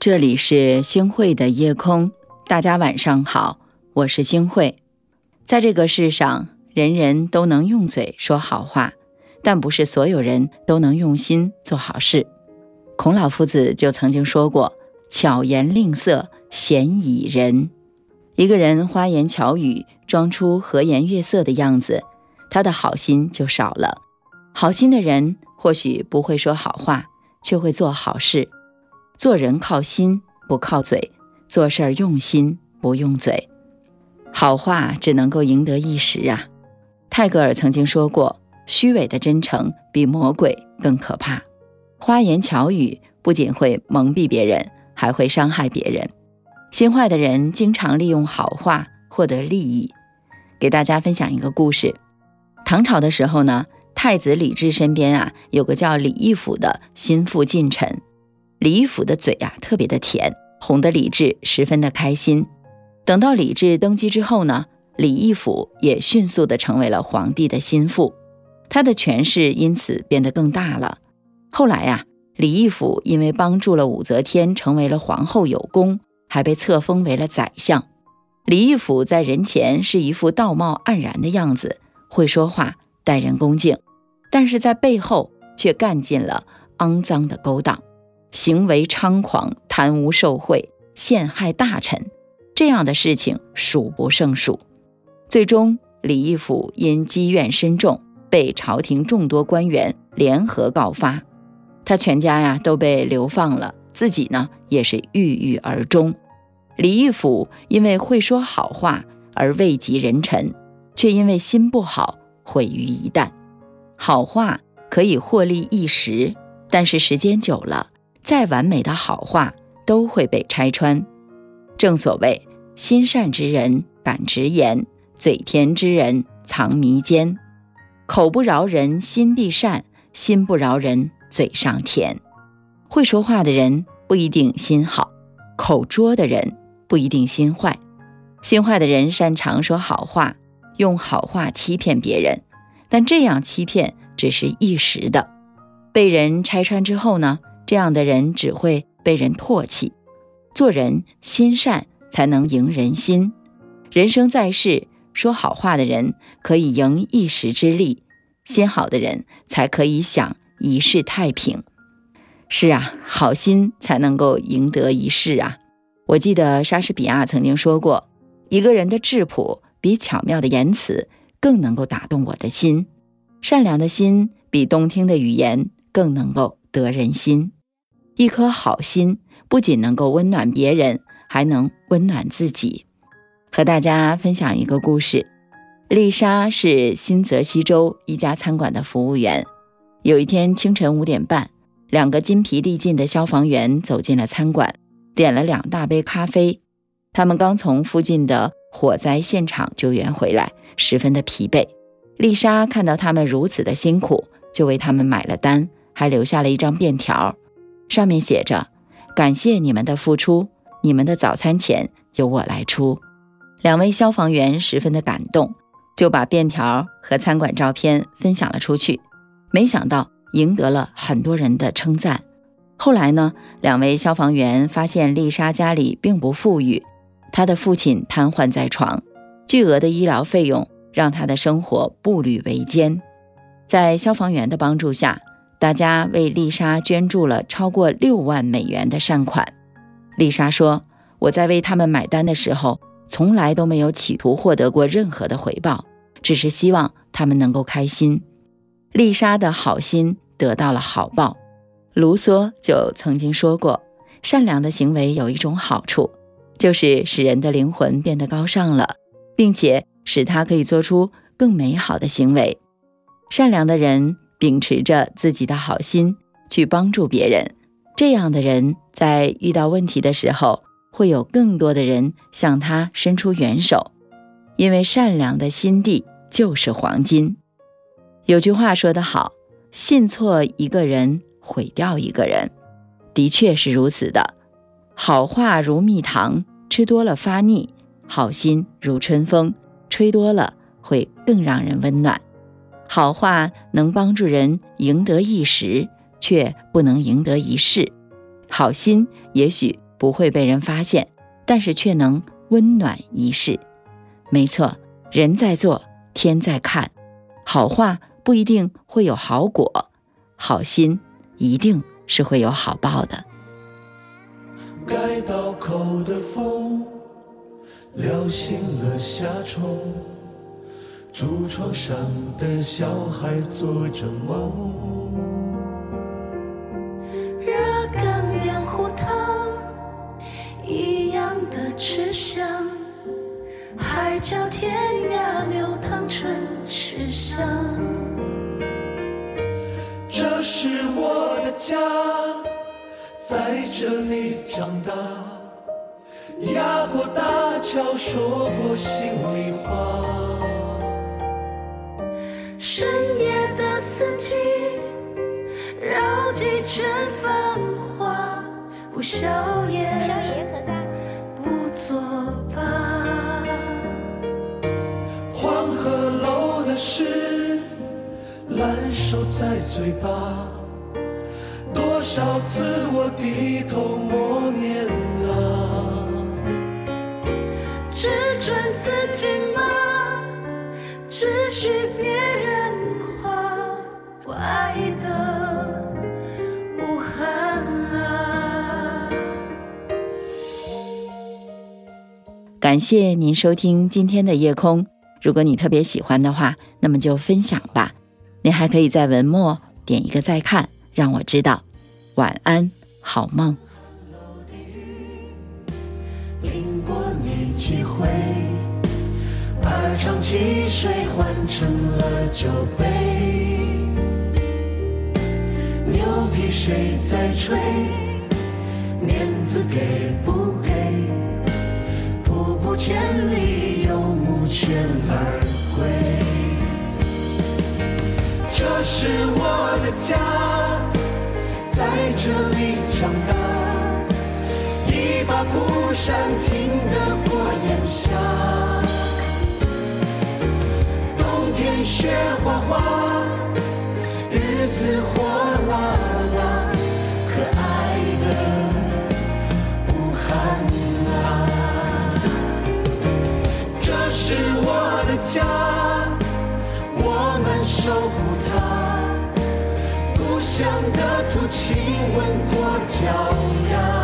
这里是星汇的夜空，大家晚上好，我是星汇。在这个世上，人人都能用嘴说好话，但不是所有人都能用心做好事。孔老夫子就曾经说过：“巧言令色，鲜矣仁。”一个人花言巧语，装出和颜悦色的样子，他的好心就少了。好心的人或许不会说好话，却会做好事。做人靠心不靠嘴，做事儿用心不用嘴。好话只能够赢得一时啊！泰戈尔曾经说过：“虚伪的真诚比魔鬼更可怕。”花言巧语不仅会蒙蔽别人，还会伤害别人。心坏的人经常利用好话获得利益。给大家分享一个故事：唐朝的时候呢，太子李治身边啊有个叫李义府的心腹近臣。李义府的嘴呀特别的甜，哄得李治十分的开心。等到李治登基之后呢，李义府也迅速的成为了皇帝的心腹，他的权势因此变得更大了。后来呀，李义府因为帮助了武则天成为了皇后有功，还被册封为了宰相。李义府在人前是一副道貌岸然的样子，会说话，待人恭敬，但是在背后却干尽了肮脏的勾当。行为猖狂、贪污受贿、陷害大臣，这样的事情数不胜数。最终，李义府因积怨深重，被朝廷众多官员联合告发，他全家呀都被流放了，自己呢也是郁郁而终。李义府因为会说好话而位极人臣，却因为心不好毁于一旦。好话可以获利一时，但是时间久了。再完美的好话都会被拆穿。正所谓，心善之人敢直言，嘴甜之人藏迷奸。口不饶人，心地善；心不饶人，嘴上甜。会说话的人不一定心好，口拙的人不一定心坏。心坏的人擅长说好话，用好话欺骗别人，但这样欺骗只是一时的。被人拆穿之后呢？这样的人只会被人唾弃。做人心善，才能赢人心。人生在世，说好话的人可以赢一时之利，心好的人才可以享一世太平。是啊，好心才能够赢得一世啊！我记得莎士比亚曾经说过：“一个人的质朴比巧妙的言辞更能够打动我的心，善良的心比动听的语言更能够得人心。”一颗好心不仅能够温暖别人，还能温暖自己。和大家分享一个故事：丽莎是新泽西州一家餐馆的服务员。有一天清晨五点半，两个筋疲力尽的消防员走进了餐馆，点了两大杯咖啡。他们刚从附近的火灾现场救援回来，十分的疲惫。丽莎看到他们如此的辛苦，就为他们买了单，还留下了一张便条。上面写着：“感谢你们的付出，你们的早餐钱由我来出。”两位消防员十分的感动，就把便条和餐馆照片分享了出去。没想到赢得了很多人的称赞。后来呢，两位消防员发现丽莎家里并不富裕，她的父亲瘫痪在床，巨额的医疗费用让她的生活步履维艰。在消防员的帮助下。大家为丽莎捐助了超过六万美元的善款。丽莎说：“我在为他们买单的时候，从来都没有企图获得过任何的回报，只是希望他们能够开心。”丽莎的好心得到了好报。卢梭就曾经说过：“善良的行为有一种好处，就是使人的灵魂变得高尚了，并且使他可以做出更美好的行为。善良的人。”秉持着自己的好心去帮助别人，这样的人在遇到问题的时候，会有更多的人向他伸出援手。因为善良的心地就是黄金。有句话说得好：“信错一个人，毁掉一个人。”的确是如此的。好话如蜜糖，吃多了发腻；好心如春风，吹多了会更让人温暖。好话能帮助人赢得一时，却不能赢得一世；好心也许不会被人发现，但是却能温暖一世。没错，人在做，天在看。好话不一定会有好果，好心一定是会有好报的。该刀口的风撩醒了夏虫，竹床上的小孩做着梦。热干面糊汤一样的吃香，海角天涯流淌春世香。这是我的家。在这里长大，压过大桥，说过心里话。深夜的四季，绕几圈繁华，不宵夜，宵夜何在？不作罢。黄鹤楼的诗，烂熟在嘴巴。多少次我低头默念啊，只准自己感谢您收听今天的夜空。如果你特别喜欢的话，那么就分享吧。您还可以在文末点一个再看。让我知道，晚安，好梦。牛皮谁在吹？面子给不给？不千里，游牧犬而归。这是我的家。在这里长大，一把蒲扇听得过炎夏。冬天雪花花，日子火守护她。故乡的土亲吻过脚丫。